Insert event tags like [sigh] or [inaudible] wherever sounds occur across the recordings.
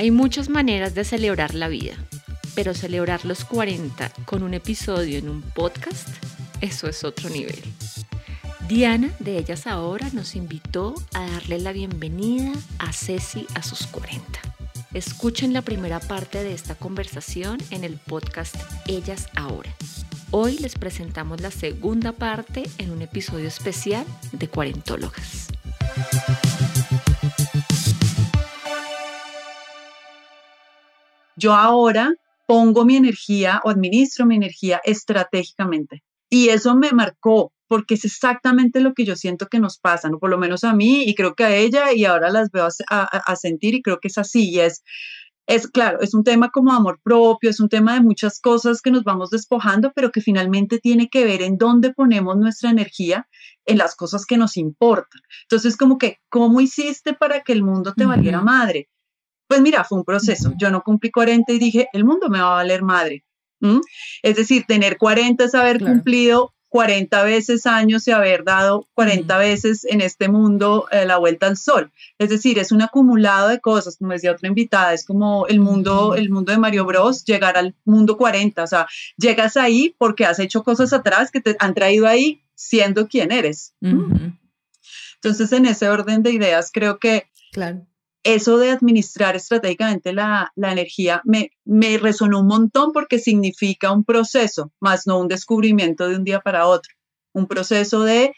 Hay muchas maneras de celebrar la vida, pero celebrar los 40 con un episodio en un podcast, eso es otro nivel. Diana de Ellas Ahora nos invitó a darle la bienvenida a Ceci a sus 40. Escuchen la primera parte de esta conversación en el podcast Ellas Ahora. Hoy les presentamos la segunda parte en un episodio especial de Cuarentólogas. Yo ahora pongo mi energía o administro mi energía estratégicamente. Y eso me marcó porque es exactamente lo que yo siento que nos pasa, ¿no? por lo menos a mí y creo que a ella y ahora las veo a, sentir y creo que es así y es, es claro, es un tema como amor propio, es un tema de muchas cosas que nos vamos despojando, pero que finalmente tiene que ver en dónde ponemos nuestra energía en las cosas que nos importan. Entonces, como que, ¿cómo hiciste para que el mundo te valiera madre? Pues mira, fue un proceso. Yo no cumplí 40 y dije, el mundo me va a valer madre. Es decir, tener 40 es haber cumplido 40 veces años y haber dado 40 veces en este mundo eh, la vuelta al sol. Es decir, es un acumulado de cosas, como decía otra invitada, es como el mundo, el mundo de Mario Bros, llegar al mundo 40, o sea, llegas ahí porque has hecho cosas atrás que te han traído ahí siendo quien eres. Entonces, en ese orden de ideas, creo que claro eso de administrar estratégicamente la, energía me, me, resonó un montón porque significa un proceso, más no un descubrimiento de un día para otro. Un proceso de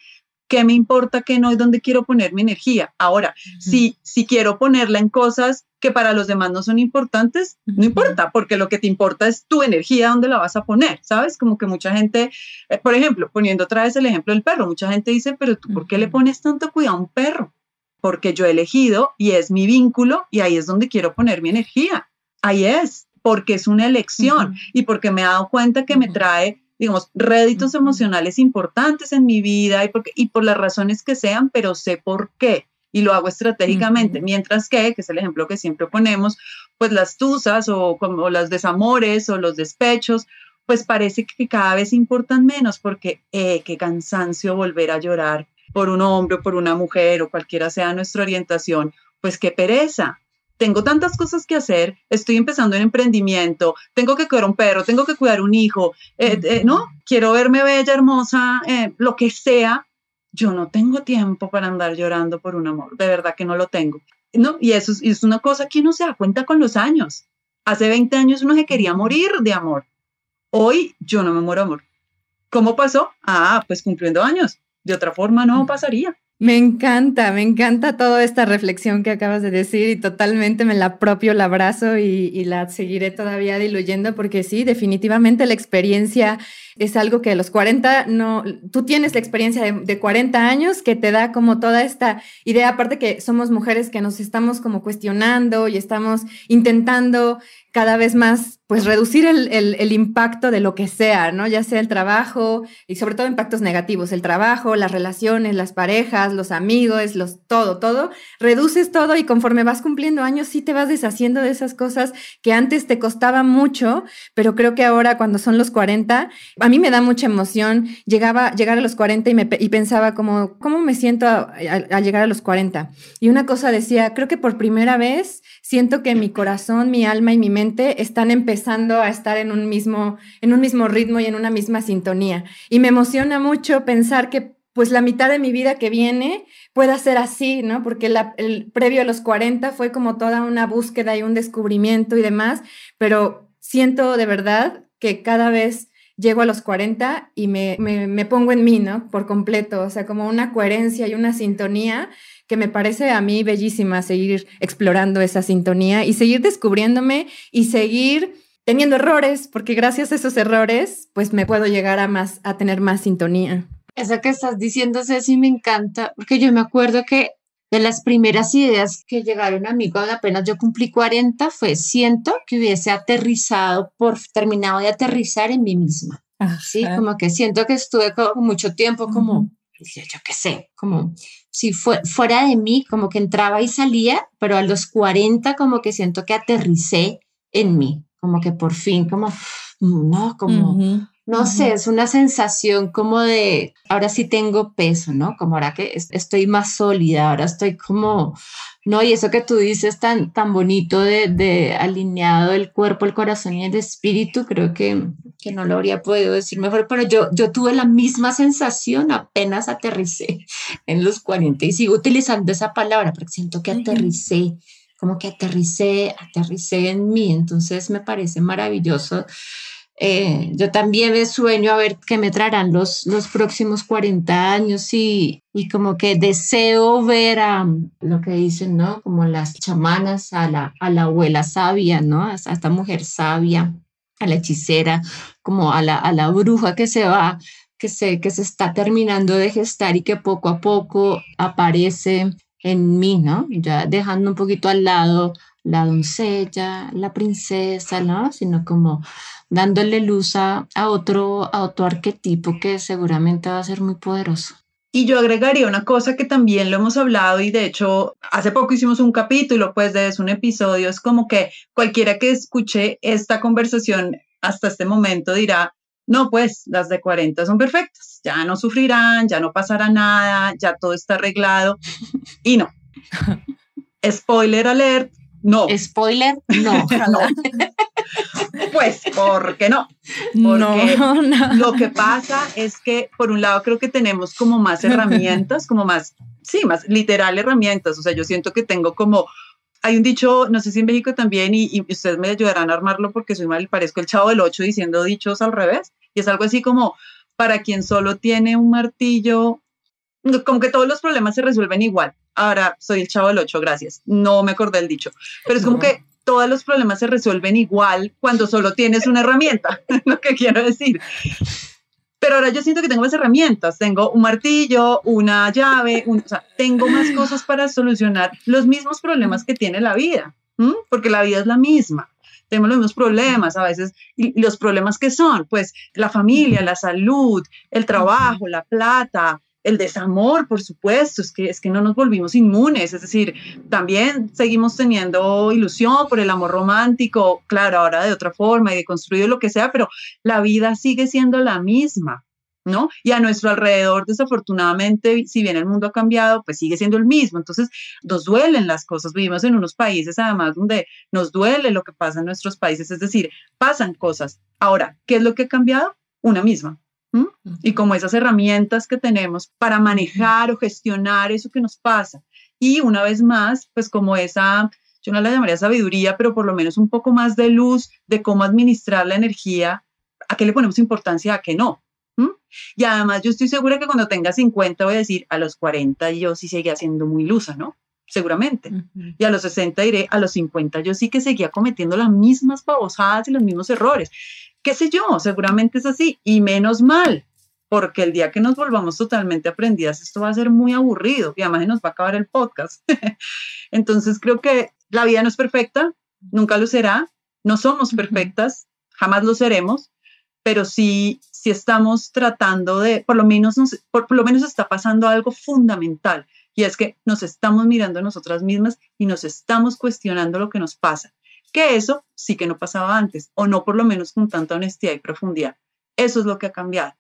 qué me importa, qué no y dónde quiero poner mi energía. Ahora, si, si quiero ponerla en cosas que para los demás no son importantes, no importa, porque lo que te importa es tu energía, dónde la vas a poner, ¿sabes? Como que mucha gente, eh, por ejemplo, poniendo otra vez el ejemplo del perro, mucha gente dice, pero tú, ¿por qué le pones tanto cuidado a un perro? Porque yo he elegido y es mi vínculo y ahí es donde quiero poner mi energía. Ahí es, porque es una elección y porque me he dado cuenta que me trae, digamos, réditos emocionales importantes en mi vida y, porque, y por las razones que sean, pero sé por qué y lo hago estratégicamente, mientras que, que es el ejemplo que siempre ponemos, pues las tusas o como las desamores o los despechos, pues parece que cada vez importan menos porque eh, qué cansancio volver a llorar por un hombre o por una mujer o cualquiera sea nuestra orientación, pues qué pereza. Tengo tantas cosas que hacer, estoy empezando en emprendimiento, tengo que cuidar un perro, tengo que cuidar un hijo, eh, eh, ¿no? Quiero verme bella, hermosa, eh, lo que sea. Yo no tengo tiempo para andar llorando por un amor, de verdad que no lo tengo. ¿no? Y eso es, es una cosa que uno se da cuenta con los años. Hace 20 años uno se quería morir de amor. Hoy yo no me muero de amor. ¿Cómo pasó? Ah, pues cumpliendo años. De otra forma no pasaría. Me encanta, me encanta toda esta reflexión que acabas de decir y totalmente me la apropio, la abrazo y, la seguiré todavía diluyendo porque sí, definitivamente la experiencia es algo que a los 40 no, tú tienes la experiencia de, de, 40 años que te da como toda esta idea, aparte que somos mujeres que nos estamos como cuestionando y estamos intentando cada vez más, pues reducir el, el, impacto de lo que sea, ¿no? Ya sea el trabajo y sobre todo impactos negativos, el trabajo, las relaciones, las parejas, los amigos, los todo, todo. Reduces todo y conforme vas cumpliendo años sí te vas deshaciendo de esas cosas que antes te costaba mucho, pero creo que ahora cuando son los 40, a mí me da mucha emoción. Llegaba, llegar a los 40 y, me, y pensaba como, ¿cómo me siento al llegar a los 40? Y una cosa decía, creo que por primera vez siento que mi corazón, mi alma y mi mente están empezando a estar en un mismo, en un mismo ritmo y en una misma sintonía. Y me emociona mucho pensar que pues la mitad de mi vida que viene pueda ser así, ¿no? Porque el previo a los 40 fue como toda una búsqueda y un descubrimiento y demás, pero siento de verdad que cada vez llego a los 40 y me, me, me pongo en mí, ¿no? Por completo, o sea, como una coherencia y una sintonía que me parece a mí bellísima seguir explorando esa sintonía y seguir descubriéndome y seguir teniendo errores, porque gracias a esos errores, pues me puedo llegar a más, a tener más sintonía. Eso que estás diciendo, Ceci, me encanta, porque yo me acuerdo que de las primeras ideas que llegaron a mí cuando apenas yo cumplí 40 fue siento que hubiese aterrizado por terminado de aterrizar en mí misma. Sí, como que siento que estuve mucho tiempo como yo qué sé, como si fuera de mí, como que entraba y salía, pero a los 40 como que siento que aterricé en mí, como que por fin, como, no, como, no sé, es una sensación como de, ahora sí tengo peso, ¿no? Como ahora que estoy más sólida, ahora estoy como, no, y eso que tú dices tan, tan bonito de, de alineado el cuerpo, el corazón y el espíritu, creo que, que no lo habría podido decir mejor, pero yo, yo tuve la misma sensación apenas aterricé en los 40 y sigo utilizando esa palabra porque siento que aterricé, como que aterricé, aterricé en mí, entonces me parece maravilloso eh, yo también me sueño a ver qué me traerán los, los próximos 40 años y, y como que deseo ver a lo que dicen, ¿no? Como las chamanas, a la, a la abuela sabia, ¿no? A, esta mujer sabia, a la hechicera, como a la, a la bruja que se va, que se, que se está terminando de gestar y que poco a poco aparece en mí, ¿no? Ya dejando un poquito al lado la doncella, la princesa, ¿no? Sino como dándole luz a, otro, a otro arquetipo que seguramente va a ser muy poderoso. Y yo agregaría una cosa que también lo hemos hablado y de hecho hace poco hicimos un capítulo, pues de un episodio, es como que cualquiera que escuche esta conversación hasta este momento dirá, no, pues las de 40 son perfectas, ya no sufrirán, ya no pasará nada, ya todo está arreglado. Y no. [laughs] Spoiler alert, no. Spoiler, no. [laughs] no. Pues, ¿por qué no? Porque no, lo que pasa es que, por un lado, creo que tenemos como más [laughs] herramientas, como más, sí, más literal herramientas. O sea, yo siento que tengo como, hay un dicho, no sé si en México también, y, y ustedes me ayudarán a armarlo porque soy mal, parezco el chavo del 8 diciendo dichos al revés. Y es algo así como, para quien solo tiene un martillo, como que todos los problemas se resuelven igual. Ahora soy el chavo del 8, gracias. No me acordé el dicho. Pero es como que todos los problemas se resuelven igual cuando solo tienes una herramienta, [laughs] lo que quiero decir. Pero ahora yo siento que tengo más herramientas, tengo un martillo, una llave, o sea, tengo más cosas para solucionar los mismos problemas que tiene la vida, porque la vida es la misma. Tenemos los mismos problemas a veces, y los problemas que son, pues la familia, la salud, el trabajo, la plata, el desamor, por supuesto, es que, es que no nos volvimos inmunes, es decir, también seguimos teniendo ilusión por el amor romántico, claro, ahora de otra forma y de construir lo que sea, pero la vida sigue siendo la misma, ¿no? Y a nuestro alrededor, desafortunadamente, si bien el mundo ha cambiado, pues sigue siendo el mismo, entonces nos duelen las cosas, vivimos en unos países además donde nos duele lo que pasa en nuestros países, es decir, pasan cosas. Ahora, ¿qué es lo que ha cambiado? Una misma, y como esas herramientas que tenemos para manejar o gestionar eso que nos pasa. Y una vez más, pues como esa, yo no la llamaría sabiduría, pero por lo menos un poco más de luz de cómo administrar la energía, a qué le ponemos importancia, a qué no. Y además yo estoy segura que cuando tenga 50 voy a decir, a los 40 yo sí seguía siendo muy lusa, ¿no? Seguramente. Y a los 60 diré, a los 50 yo sí que seguía cometiendo las mismas babosadas y los mismos errores qué sé yo, seguramente es así y menos mal, porque el día que nos volvamos totalmente aprendidas, esto va a ser muy aburrido y además nos va a acabar el podcast. [laughs] Entonces creo que la vida no es perfecta, nunca lo será, no somos perfectas, jamás lo seremos, pero sí, sí estamos tratando de, por lo menos, por, por lo menos está pasando algo fundamental y es que nos estamos mirando a nosotras mismas y nos estamos cuestionando lo que nos pasa que eso sí que no pasaba antes, o no por lo menos con tanta honestidad y profundidad. Eso es lo que ha cambiado.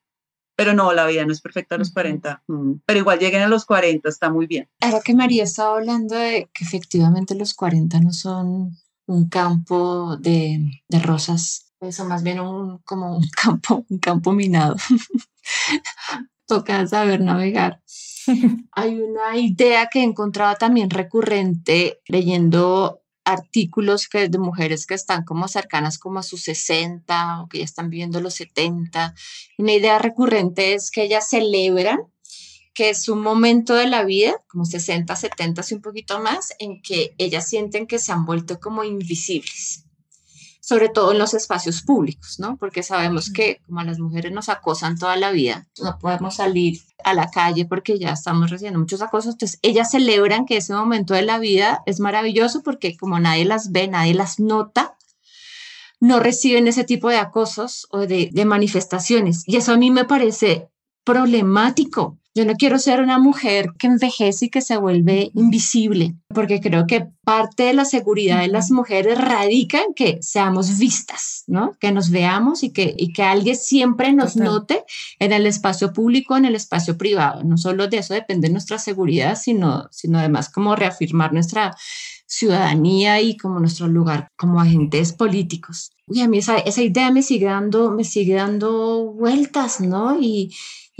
Pero no, la vida no es perfecta a los 40, mm, pero igual lleguen a los 40, está muy bien. Ahora que María estaba hablando de que efectivamente los 40 no son un campo de, de rosas, eso más bien un, como un [laughs] campo, un campo minado. [laughs] Toca saber navegar. [laughs] Hay una idea que he encontrado también recurrente leyendo artículos que, de mujeres que están como cercanas como a sus 60 o que ya están viviendo los 70. Una idea recurrente es que ellas celebran que es un momento de la vida, como 60, 70 y un poquito más, en que ellas sienten que se han vuelto como invisibles sobre todo en los espacios públicos, ¿no? Porque sabemos que como a las mujeres nos acosan toda la vida, no podemos salir a la calle porque ya estamos recibiendo muchos acosos, entonces ellas celebran que ese momento de la vida es maravilloso porque como nadie las ve, nadie las nota, no reciben ese tipo de acosos o de, de manifestaciones. Y eso a mí me parece problemático, yo no quiero ser una mujer que envejece y que se vuelve invisible, porque creo que parte de la seguridad de las mujeres radica en que seamos vistas, ¿no? Que nos veamos y que, y que alguien siempre nos note en el espacio público, en el espacio privado. No solo de eso depende nuestra seguridad, sino, sino además como reafirmar nuestra ciudadanía y como nuestro lugar como agentes políticos. Y a mí esa, esa idea me sigue dando, me sigue dando vueltas, ¿no? Y,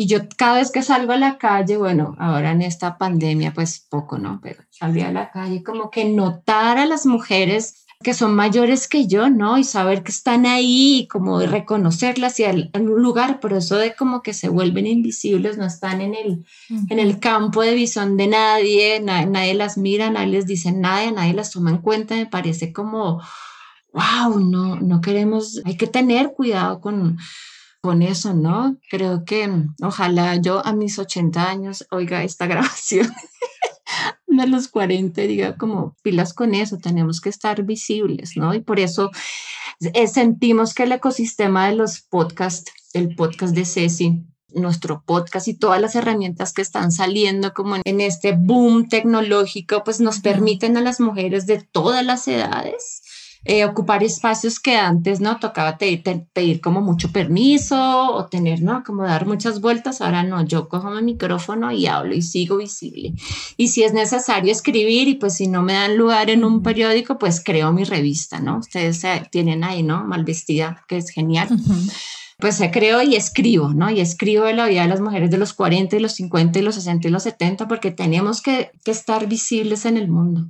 y yo cada vez que salgo a la calle, bueno, ahora en esta pandemia pues poco, ¿no? Pero salí a la calle como que notar a las mujeres que son mayores que yo, ¿no? Y saber que están ahí, como de reconocerlas y en un lugar, por eso de como que se vuelven invisibles, no están en el, en el campo de visión de nadie, nadie las mira, nadie les dice nada, nadie las toma en cuenta, me parece como, wow, no, no queremos, hay que tener cuidado con, con eso, ¿no? Creo que ojalá yo a mis 80 años oiga esta [laughs] grabación [laughs] de los 40 diga como pilas con eso, tenemos que estar visibles, ¿no? Y por eso eh, sentimos que el ecosistema de los podcasts, el podcast de Ceci, nuestro podcast y todas las herramientas que están saliendo como en este boom tecnológico, pues nos permiten a las mujeres de todas las edades eh, ocupar espacios que antes no tocaba pedir, pedir, como mucho permiso o tener, ¿no? Como dar muchas vueltas. Ahora no, yo cojo mi micrófono y hablo y sigo visible. Y si es necesario escribir y pues si no me dan lugar en un periódico, pues creo mi revista, ¿no? Ustedes tienen ahí, ¿no? Mal vestida, que es genial. pues se creo y escribo, ¿no? Y escribo de la vida de las mujeres de los 40 y los 50 y los 60 y los 70 porque tenemos que, que estar visibles en el mundo.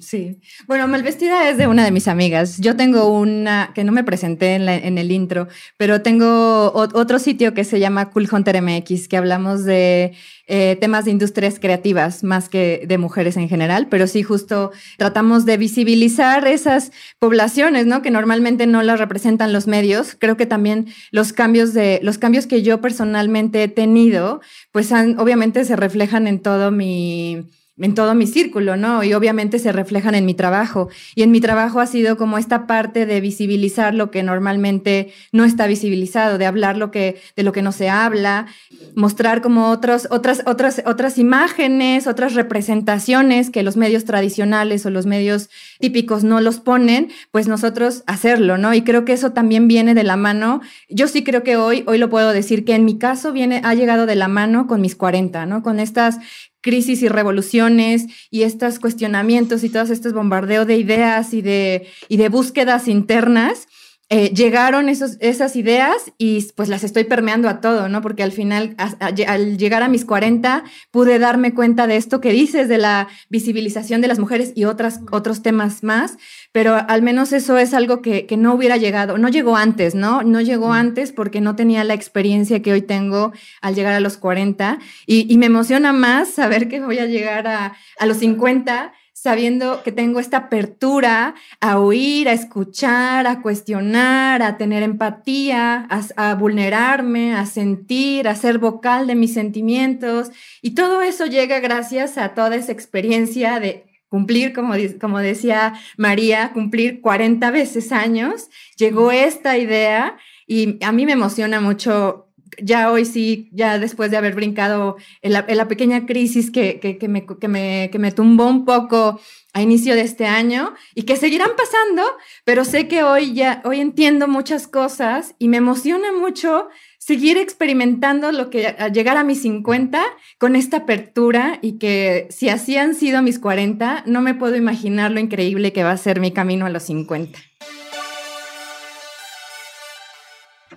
Sí. Bueno, Malvestida es de una de mis amigas. Yo tengo una, que no me presenté en, el intro, pero tengo otro sitio que se llama Cool Hunter MX, que hablamos de eh, temas de industrias creativas más que de mujeres en general, pero sí justo tratamos de visibilizar esas poblaciones, ¿no? Que normalmente no las representan los medios. Creo que también los cambios de, los cambios que yo personalmente he tenido, pues obviamente se reflejan en todo mi en todo mi círculo, ¿no? Y obviamente se reflejan en mi trabajo. Y en mi trabajo ha sido como esta parte de visibilizar lo que normalmente no está visibilizado, de hablar lo que, de lo que no se habla, mostrar como otras, otras, otras imágenes, otras representaciones que los medios tradicionales o los medios típicos no los ponen, pues nosotros hacerlo, ¿no? Y creo que eso también viene de la mano. Yo sí creo que hoy, hoy lo puedo decir que en mi caso viene, ha llegado de la mano con mis 40, ¿no? Con estas crisis y revoluciones y estos cuestionamientos y todos estos bombardeos de ideas y de, y de búsquedas internas, eh, llegaron esos, esas ideas y pues las estoy permeando a todo, ¿no? Porque al final, al llegar a mis 40, pude darme cuenta de esto que dices, de la visibilización de las mujeres y otras, otros temas más, pero al menos eso es algo que, que no hubiera llegado, no llegó antes, ¿no? No llegó antes porque no tenía la experiencia que hoy tengo al llegar a los 40 y, y me emociona más saber que voy a llegar a, a los 50 sabiendo que tengo esta apertura a oír, a escuchar, a cuestionar, a tener empatía, a, vulnerarme, a sentir, a ser vocal de mis sentimientos. Y todo eso llega gracias a toda esa experiencia de cumplir, como, como decía María, cumplir 40 veces años. Llegó esta idea y a mí me emociona mucho ya hoy sí, ya después de haber brincado en la, pequeña crisis que, que, me, que, me, que me tumbó un poco a inicio de este año y que seguirán pasando, pero sé que hoy ya, hoy entiendo muchas cosas y me emociona mucho seguir experimentando lo que al llegar a mis 50 con esta apertura y que si así han sido mis 40, no me puedo imaginar lo increíble que va a ser mi camino a los 50.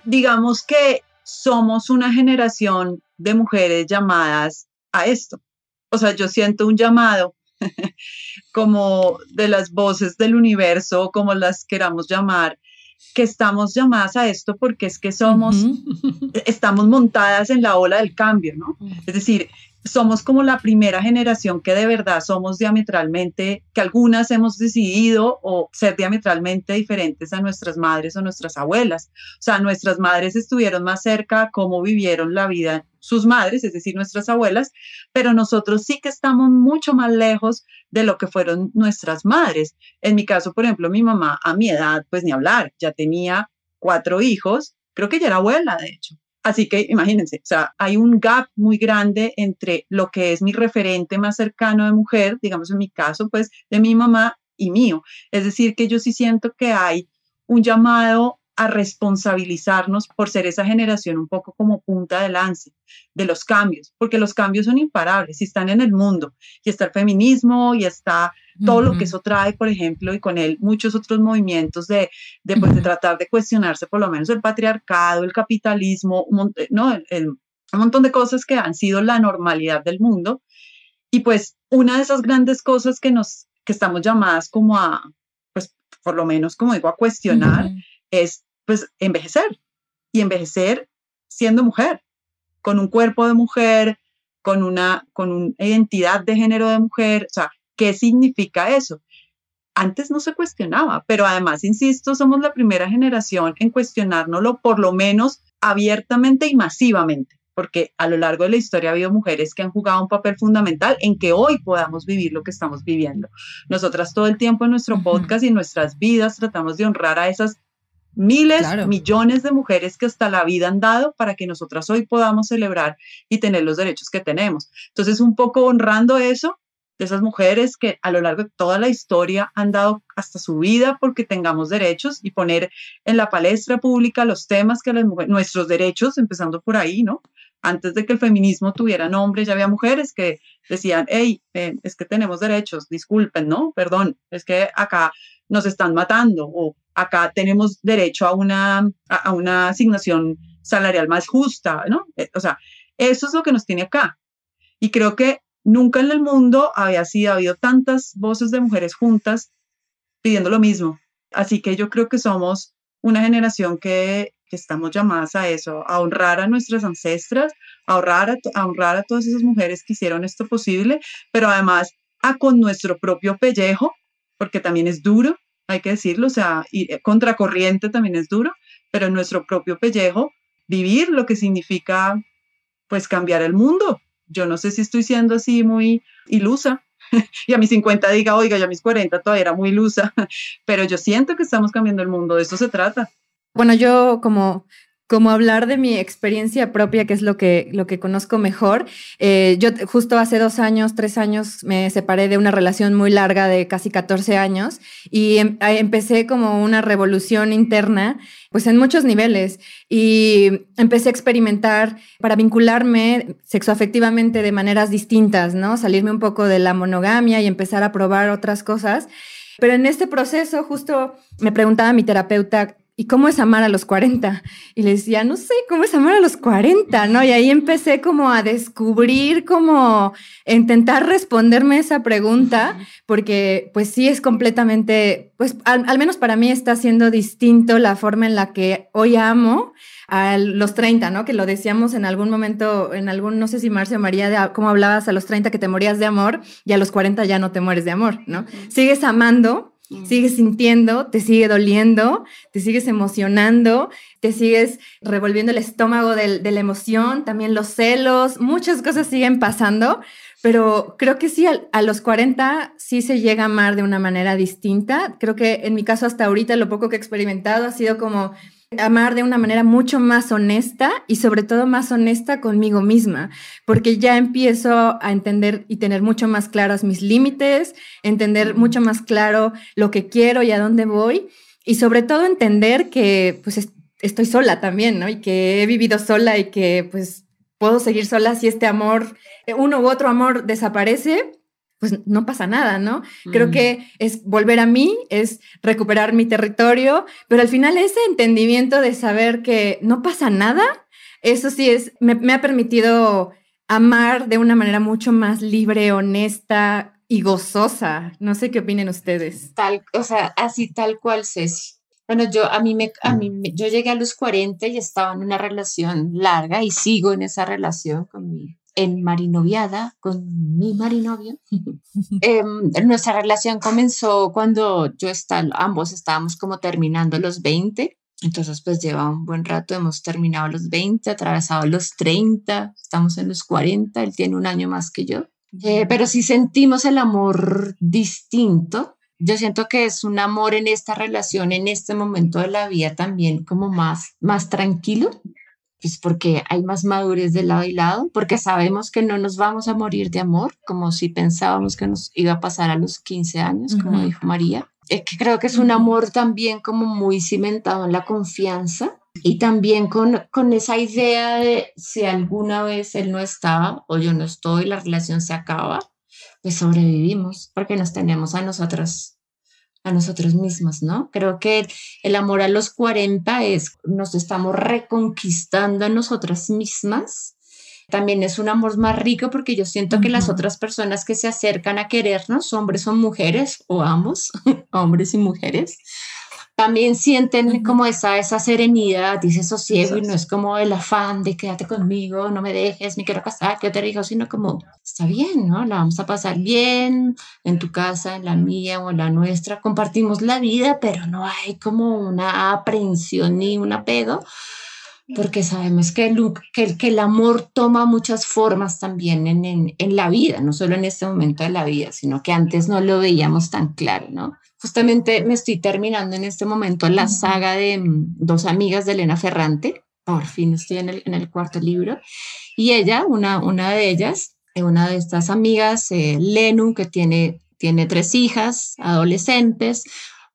Digamos que somos una generación de mujeres llamadas a esto. O sea, yo siento un llamado [laughs] como de las voces del universo, como las queramos llamar, que estamos llamadas a esto porque es que somos, estamos montadas en la ola del cambio, ¿no? Es decir, somos como la primera generación que de verdad somos diametralmente, que algunas hemos decidido o ser diametralmente diferentes a nuestras madres o nuestras abuelas. O sea, nuestras madres estuvieron más cerca a cómo vivieron la vida sus madres, es decir, nuestras abuelas, pero nosotros sí que estamos mucho más lejos de lo que fueron nuestras madres. En mi caso, por ejemplo, mi mamá a mi edad, pues ni hablar, ya tenía cuatro hijos, creo que ya era abuela, de hecho Así que imagínense, o sea, hay un gap muy grande entre lo que es mi referente más cercano de mujer, digamos en mi caso, pues de mi mamá y mío. Es decir, que yo sí siento que hay un llamado a responsabilizarnos por ser esa generación un poco como punta de lance de los cambios, porque los cambios son imparables y están en el mundo, y está el feminismo, y está todo lo que eso trae, por ejemplo, y con él muchos otros movimientos de, de, pues, de tratar de cuestionarse por lo menos el patriarcado, el capitalismo, un, ¿no? un montón de cosas que han sido la normalidad del mundo. Y pues una de esas grandes cosas que nos, que estamos llamadas como a, pues por lo menos como digo, a cuestionar, es pues envejecer y envejecer siendo mujer, con un cuerpo de mujer, con una, con una identidad de género de mujer, o sea, ¿qué significa eso? Antes no se cuestionaba, pero además, insisto, somos la primera generación en cuestionárnoslo por lo menos abiertamente y masivamente, porque a lo largo de la historia ha habido mujeres que han jugado un papel fundamental en que hoy podamos vivir lo que estamos viviendo. Nosotras todo el tiempo en nuestro podcast y en nuestras vidas tratamos de honrar a esas miles, millones de mujeres que hasta la vida han dado para que nosotras hoy podamos celebrar y tener los derechos que tenemos. Entonces, un poco honrando eso de esas mujeres que a lo largo de toda la historia han dado hasta su vida porque tengamos derechos y poner en la palestra pública los temas que las mujeres, nuestros derechos, empezando por ahí, ¿no? Antes de que el feminismo tuviera nombre, ya había mujeres que decían, hey, eh, es que tenemos derechos, disculpen, ¿no? Perdón, es que acá nos están matando o acá tenemos derecho a una, a, una asignación salarial más justa, ¿no? Eh, o sea, eso es lo que nos tiene acá. Y creo que nunca en el mundo había sido, habido tantas voces de mujeres juntas pidiendo lo mismo. Así que yo creo que somos una generación que, que estamos llamadas a eso, a honrar a nuestras ancestras, a honrar a, honrar a todas esas mujeres que hicieron esto posible, pero además a con nuestro propio pellejo, porque también es duro, hay que decirlo, o sea, eh, contracorriente también es duro, pero en nuestro propio pellejo, vivir lo que significa, pues, cambiar el mundo. Yo no sé si estoy siendo así muy ilusa, [laughs] y a mis 50 diga, oiga, ya a mis 40 todavía era muy ilusa, [laughs] pero yo siento que estamos cambiando el mundo, de eso se trata. Bueno, yo como como hablar de mi experiencia propia, que es lo que, lo que conozco mejor. Eh, yo justo hace dos años, tres años, me separé de una relación muy larga de casi 14 años y em, empecé como una revolución interna, pues en muchos niveles. Y empecé a experimentar para vincularme sexoafectivamente de maneras distintas, ¿no? Salirme un poco de la monogamia y empezar a probar otras cosas. Pero en este proceso justo me preguntaba mi terapeuta, ¿y cómo es amar a los 40? Y le decía, no sé, ¿cómo es amar a los 40? ¿No? Y ahí empecé como a descubrir, como intentar responderme esa pregunta, porque pues sí es completamente, pues al, menos para mí está siendo distinto la forma en la que hoy amo a los 30, ¿no? Que lo decíamos en algún momento, en algún, no sé si Marcia o María, de cómo hablabas a los 30 que te morías de amor y a los 40 ya no te mueres de amor, ¿no? Sigues amando, Sigues sintiendo, te sigue doliendo, te sigues emocionando, te sigues revolviendo el estómago de, la emoción, también los celos, muchas cosas siguen pasando, pero creo que sí, a, los 40 sí se llega a amar de una manera distinta. Creo que en mi caso hasta ahorita lo poco que he experimentado ha sido como amar de una manera mucho más honesta y sobre todo más honesta conmigo misma, porque ya empiezo a entender y tener mucho más claros mis límites, entender mucho más claro lo que quiero y a dónde voy y sobre todo entender que pues estoy sola también, ¿no? Y que he vivido sola y que pues puedo seguir sola si este amor, uno u otro amor desaparece, pues no pasa nada, ¿no? Creo que es volver a mí, es recuperar mi territorio, pero al final ese entendimiento de saber que no pasa nada, eso sí es, me, ha permitido amar de una manera mucho más libre, honesta y gozosa. No sé qué opinen ustedes. Tal, o sea, así tal cual, Ceci. Bueno, yo a mí me, a mí yo llegué a los 40 y estaba en una relación larga y sigo en esa relación con mi en marinoviada con mi marinovio. [laughs] Em, nuestra relación comenzó cuando yo estaba, ambos estábamos como terminando los 20. Entonces, pues lleva un buen rato, hemos terminado los 20, atravesado los 30, estamos en los 40, él tiene un año más que yo. Eh, pero sí sentimos el amor distinto. Yo siento que es un amor en esta relación, en este momento de la vida también como más, más tranquilo, pues porque hay más madurez de lado y lado, porque sabemos que no nos vamos a morir de amor, como si pensábamos que nos iba a pasar a los 15 años, como dijo María. Es que creo que es un amor también como muy cimentado en la confianza y también con, con esa idea de si alguna vez él no estaba o yo no estoy, la relación se acaba, pues sobrevivimos porque nos tenemos a nosotros a nosotros mismos, ¿no? Creo que el amor a los 40 es, nos estamos reconquistando a nosotras mismas. También es un amor más rico porque yo siento que las otras personas que se acercan a querernos, hombres o mujeres, o ambos, [laughs] hombres y mujeres, también sienten como esa, esa serenidad ese sosiego y no es como el afán de quédate conmigo, no me dejes, me quiero casar, que te digo, sino como está bien, ¿no? La vamos a pasar bien en tu casa, en la mía o en la nuestra, compartimos la vida, pero no hay como una aprehensión ni un apego porque sabemos que el, que, que el amor toma muchas formas también en, en, en, la vida, no solo en este momento de la vida, sino que antes no lo veíamos tan claro, ¿no? Justamente me estoy terminando en este momento la saga de mm, dos amigas de Elena Ferrante. Por fin estoy en el, en el cuarto libro. Y ella, una, una de ellas, eh, una de estas amigas, eh, Lenu, que tiene, tiene tres hijas adolescentes.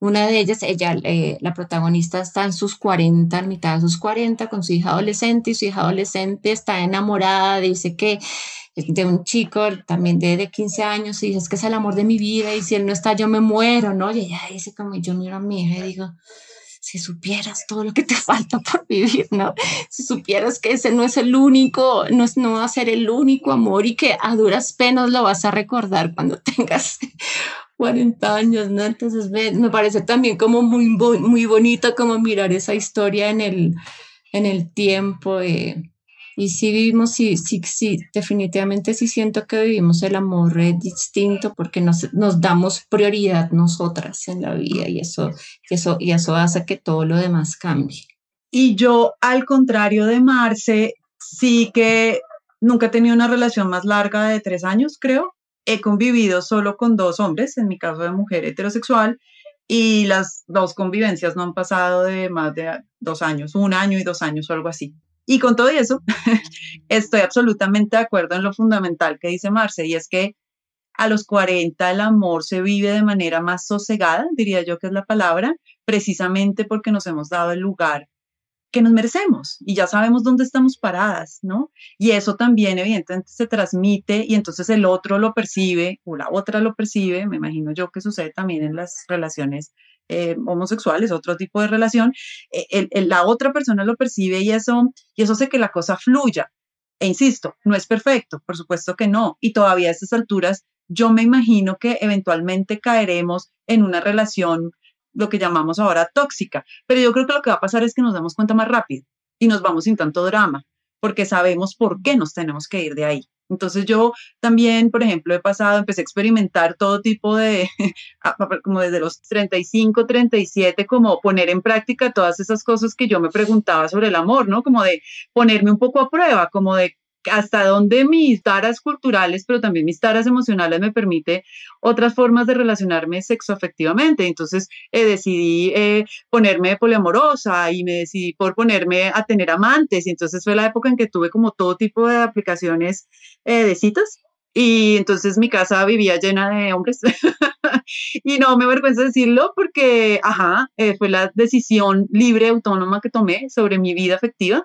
Una de ellas, ella, eh, la protagonista está en sus 40, en mitad de sus 40, con su hija adolescente y su hija adolescente está enamorada, dice que de un chico también de, de 15 años y dice, es que es el amor de mi vida y si él no está yo me muero, ¿no? Y ella dice como yo miro a mi hija y digo, si supieras todo lo que te [laughs] falta por vivir, ¿no? Si supieras que ese no es el único, no, es, no va a ser el único amor y que a duras penas lo vas a recordar cuando [laughs] tengas 40 años, ¿no? Entonces me, me parece también como muy, muy bonito como mirar esa historia en el, en el tiempo. Eh, y sí vivimos, sí, sí, sí, definitivamente sí siento que vivimos el amor distinto porque nos, nos damos prioridad nosotras en la vida y eso, eso, y eso hace que todo lo demás cambie. Y yo, al contrario de Marce, sí que nunca he tenido una relación más larga de tres años, creo. He convivido solo con dos hombres, en mi caso de mujer heterosexual, y las dos convivencias no han pasado de más de dos años, un año y dos años o algo así. Y con todo eso, [laughs] estoy absolutamente de acuerdo en lo fundamental que dice Marce, y es que a los 40 el amor se vive de manera más sosegada, diría yo que es la palabra, precisamente porque nos hemos dado el lugar que nos merecemos y ya sabemos dónde estamos paradas, ¿no? Y eso también evidentemente se transmite y entonces el otro lo percibe o la otra lo percibe, me imagino yo que sucede también en las relaciones eh, homosexuales, otro tipo de relación, eh, la otra persona lo percibe y eso, y eso hace que la cosa fluya. E insisto, no es perfecto, por supuesto que no. Y todavía a estas alturas, yo me imagino que eventualmente caeremos en una relación, lo que llamamos ahora tóxica. Pero yo creo que lo que va a pasar es que nos damos cuenta más rápido y nos vamos sin tanto drama, porque sabemos por qué nos tenemos que ir de ahí. Entonces yo también, por ejemplo, he pasado, empecé a experimentar todo tipo de, [laughs] como desde los 35, 37, como poner en práctica todas esas cosas que yo me preguntaba sobre el amor, ¿no? Como de ponerme un poco a prueba, como de hasta dónde mis taras culturales, pero también mis taras emocionales me permite otras formas de relacionarme sexoafectivamente. Entonces eh, decidí eh, ponerme poliamorosa y me decidí por ponerme a tener amantes. Y entonces fue la época en que tuve como todo tipo de aplicaciones eh, de citas. Y entonces mi casa vivía llena de hombres. [laughs] y no me avergüenza decirlo porque, ajá, fue la decisión libre, autónoma que tomé sobre mi vida afectiva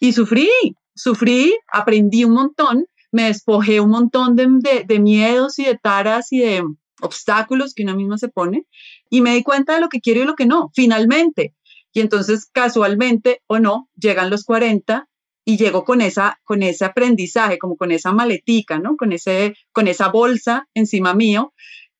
y sufrí, sufrí, aprendí un montón, me despojé un montón de, de, miedos y de taras y de obstáculos que una misma se pone y me di cuenta de lo que quiero y lo que no, finalmente. Y entonces, casualmente o no, llegan los 40 y llego con, esa, con ese aprendizaje, como con esa maletica, ¿no? Con, ese, con esa bolsa encima mío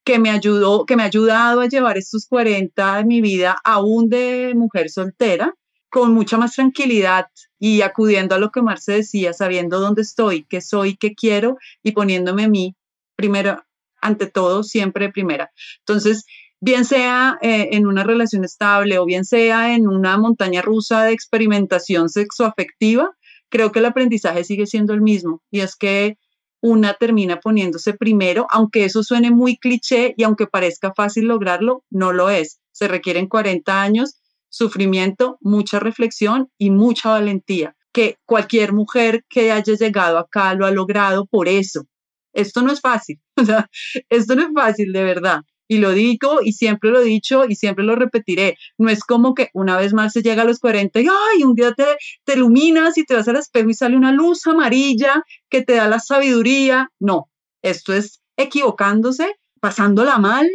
que me ayudó, que me ha ayudado a llevar estos 40 de mi vida aún de mujer soltera con mucha más tranquilidad y acudiendo a lo que Marce decía, sabiendo dónde estoy, qué soy, qué quiero y poniéndome a mí primero, ante todo, siempre primera. Entonces, bien sea eh, en una relación estable o bien sea en una montaña rusa de experimentación sexoafectiva, creo que el aprendizaje sigue siendo el mismo y es que una termina poniéndose primero, aunque eso suene muy cliché y aunque parezca fácil lograrlo, no lo es. Se requieren 40 años sufrimiento, mucha reflexión y mucha valentía. que cualquier mujer que haya llegado acá lo ha logrado por eso. Esto no es fácil, [laughs] o sea, esto no es fácil de verdad. Y lo digo y siempre lo he dicho y siempre lo repetiré. No es como que una vez más se llega a los 40 y ay, un día te, te iluminas y te vas al espejo y sale una luz amarilla que te da la sabiduría. No, esto es equivocándose, pasándola mal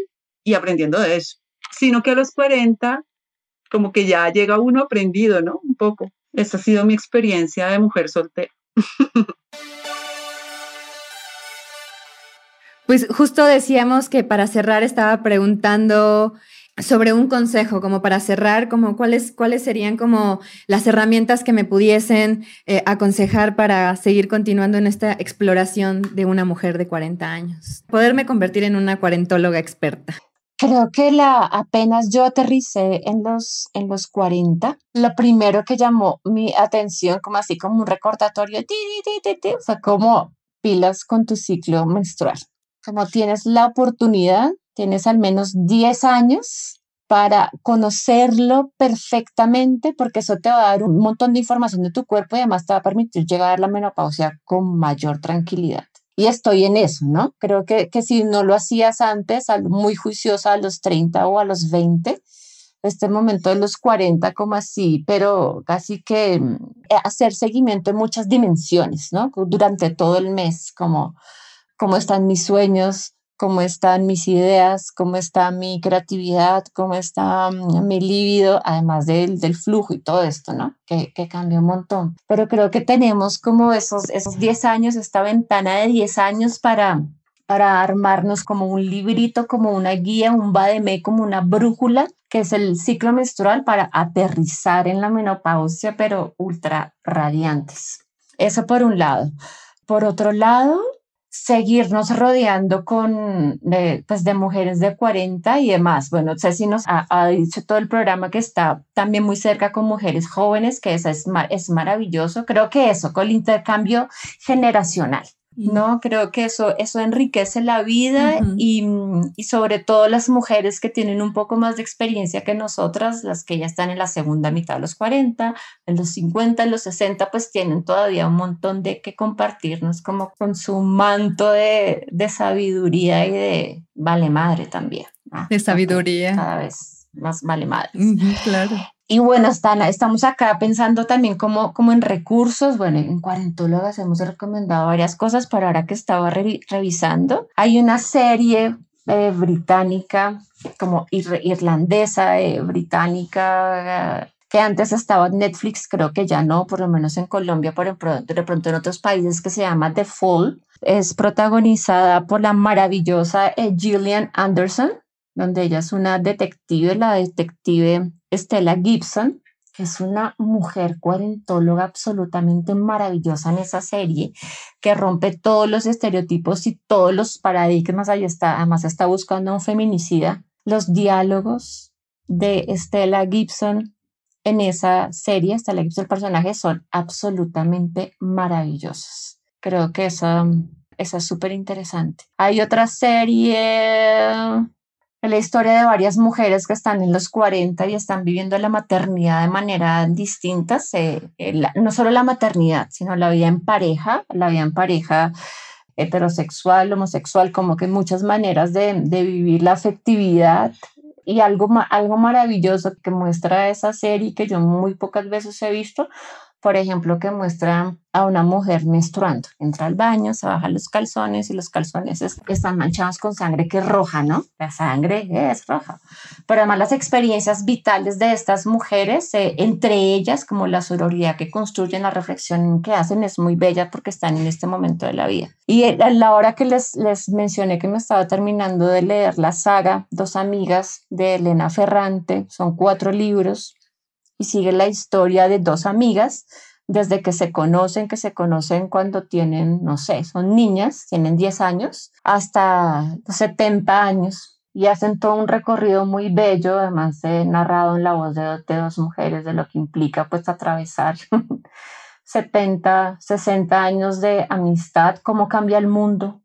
y aprendiendo de eso. Sino que a los 40 como que ya llega uno aprendido, ¿no? Un poco. Esa ha sido mi experiencia de mujer soltera. [laughs] Pues justo decíamos que para cerrar estaba preguntando sobre un consejo, como para cerrar, como cuáles, cuáles serían como las herramientas que me pudiesen eh, aconsejar para seguir continuando en esta exploración de una mujer de 40 años. Poderme convertir en una cuarentóloga experta. Creo que la, apenas yo aterricé en los, en los 40, lo primero que llamó mi atención, como así como un recordatorio, fue como pilas con tu ciclo menstrual como tienes la oportunidad, tienes al menos 10 años para conocerlo perfectamente, porque eso te va a dar un montón de información de tu cuerpo y además te va a permitir llegar a la menopausia con mayor tranquilidad. Y estoy en eso, ¿no? Creo que, que si no lo hacías antes, muy juiciosa a los 30 o a los 20, este momento de los 40 como así, pero casi que mm, hacer seguimiento en muchas dimensiones, ¿no? Durante todo el mes, como cómo están mis sueños, cómo están mis ideas, cómo está mi creatividad, cómo está mm, mi líbido, además del, del flujo y todo esto, ¿no? Que, que cambió un montón. Pero creo que tenemos como esos, esos 10 años, esta ventana de 10 años para, para armarnos como un librito, como una guía, un vademé, como una brújula, que es el ciclo menstrual para aterrizar en la menopausia, pero ultra radiantes. Eso por un lado. Por otro lado, seguirnos rodeando con pues de mujeres de 40 y demás. Bueno, Ceci nos ha, dicho todo el programa que está también muy cerca con mujeres jóvenes, que eso es, es maravilloso. Creo que eso, con el intercambio generacional. No, creo que eso, eso enriquece la vida y, y, sobre todo las mujeres que tienen un poco más de experiencia que nosotras, las que ya están en la segunda mitad de los 40, en los 50, en los 60, pues tienen todavía un montón de que compartirnos como con su manto de, de sabiduría y de vale madre también. De sabiduría. Cada vez más vale madre. claro. Y bueno, están, estamos acá pensando también como, como en recursos. Bueno, en Cuarentólogas hemos recomendado varias cosas, pero ahora que estaba revisando, hay una serie eh, británica, como irlandesa, eh, británica, que antes estaba en Netflix, creo que ya no, por lo menos en Colombia, por de pronto en otros países, que se llama The Fall. Es protagonizada por la maravillosa eh, Gillian Anderson, donde ella es una detective, la detective Stella Gibson, que es una mujer cuarentóloga absolutamente maravillosa en esa serie, que rompe todos los estereotipos y todos los paradigmas. Ahí está, además está buscando un feminicida. Los diálogos de Stella Gibson en esa serie, Stella Gibson, el personaje, son absolutamente maravillosos. Creo que esa, esa es súper interesante. Hay otra serie la historia de varias mujeres que están en los 40 y están viviendo la maternidad de manera distinta, eh, no solo la maternidad, sino la vida en pareja, la vida en pareja heterosexual, homosexual, como que muchas maneras de, de vivir la afectividad. Y algo, algo maravilloso que muestra esa serie que yo muy pocas veces he visto por ejemplo, que muestra a una mujer menstruando. Entra al baño, se baja los calzones y los calzones están manchados con sangre que es roja, ¿no? La sangre es roja. Pero además las experiencias vitales de estas mujeres, eh, entre ellas, como la sororidad que construyen, la reflexión que hacen, es muy bella porque están en este momento de la vida. Y a la hora que les mencioné que me estaba terminando de leer la saga Dos Amigas de Elena Ferrante, son cuatro libros y sigue la historia de dos amigas desde que se conocen, que se conocen cuando tienen, no sé, son niñas, tienen 10 años, hasta 70 años. Y hacen todo un recorrido muy bello, además de narrado en la voz de, de dos mujeres, de lo que implica pues atravesar [laughs] 70, 60 años de amistad, cómo cambia el mundo,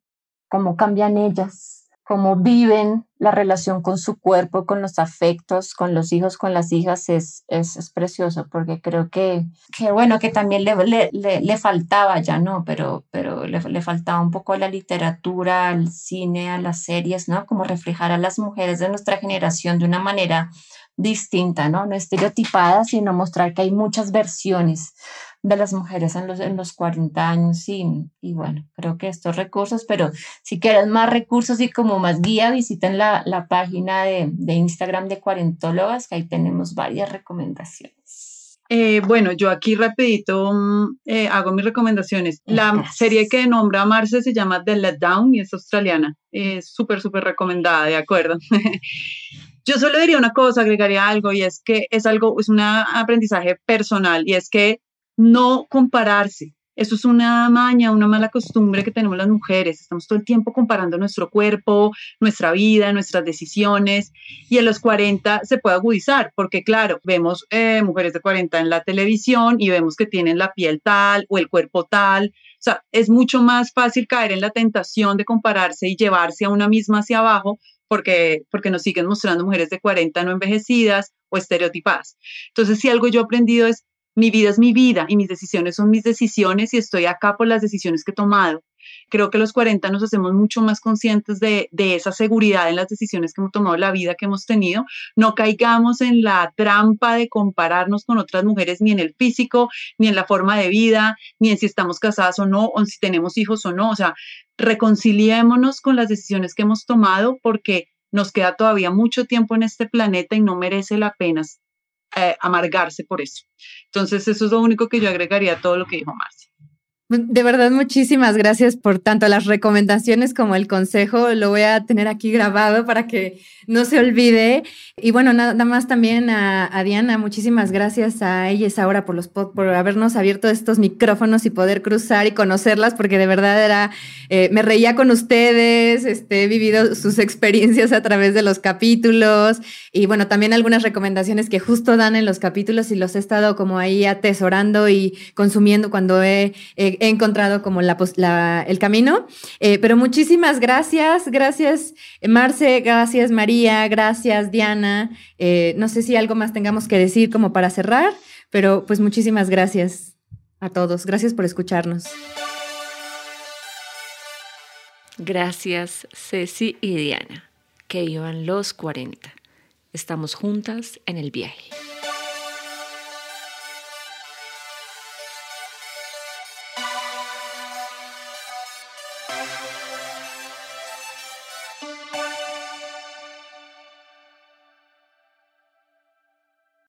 cómo cambian ellas, cómo viven la relación con su cuerpo, con los afectos, con los hijos, con las hijas, es, es, precioso, porque creo que, que, bueno, que también le, le, le, faltaba ya, ¿no? Pero, pero le, le, faltaba un poco a la literatura, al cine, a las series, ¿no? Como reflejar a las mujeres de nuestra generación de una manera distinta, ¿no? No estereotipada, sino mostrar que hay muchas versiones de las mujeres en los, en los 40 años y, y bueno, creo que estos recursos, pero si quieren más recursos y como más guía, visiten la, la página de, de, Instagram de Cuarentólogas, que ahí tenemos varias recomendaciones. Eh, bueno, yo aquí rapidito mm, eh, hago mis recomendaciones. La serie que nombra Marce se llama The Let Down y es australiana. Es súper, súper recomendada, de acuerdo. [laughs] Yo solo diría una cosa, agregaría algo, y es que es algo, es un aprendizaje personal, y es que no compararse. Eso es una maña, una mala costumbre que tenemos las mujeres. Estamos todo el tiempo comparando nuestro cuerpo, nuestra vida, nuestras decisiones. Y en los 40 se puede agudizar, porque claro, vemos eh, mujeres de 40 en la televisión y vemos que tienen la piel tal o el cuerpo tal. O sea, es mucho más fácil caer en la tentación de compararse y llevarse a una misma hacia abajo porque, porque nos siguen mostrando mujeres de 40 no envejecidas o estereotipadas. Entonces, si algo yo he aprendido es mi vida es mi vida y mis decisiones son mis decisiones y estoy acá por las decisiones que he tomado. Creo que los 40 nos hacemos mucho más conscientes de, de, esa seguridad en las decisiones que hemos tomado, la vida que hemos tenido. No caigamos en la trampa de compararnos con otras mujeres ni en el físico, ni en la forma de vida, ni en si estamos casadas o no, o si tenemos hijos o no. O sea, reconciliémonos con las decisiones que hemos tomado porque nos queda todavía mucho tiempo en este planeta y no merece la pena eh, amargarse por eso. Entonces, eso es lo único que yo agregaría a todo lo que dijo Marcia. De verdad, muchísimas gracias por tanto las recomendaciones como el consejo. Lo voy a tener aquí grabado para que no se olvide. Y bueno, nada más también a, Diana, muchísimas gracias a ella y ahora por, los, por habernos abierto estos micrófonos y poder cruzar y conocerlas, porque de verdad era, eh, me reía con ustedes, este, he vivido sus experiencias a través de los capítulos y bueno, también algunas recomendaciones que justo dan en los capítulos y los he estado como ahí atesorando y consumiendo cuando he he encontrado como la, el camino. Eh, pero muchísimas gracias, gracias Marce, gracias María, gracias Diana. Eh, no sé si algo más tengamos que decir como para cerrar, pero pues muchísimas gracias a todos. Gracias por escucharnos. Gracias Ceci y Diana, que iban los 40. Estamos juntas en el viaje.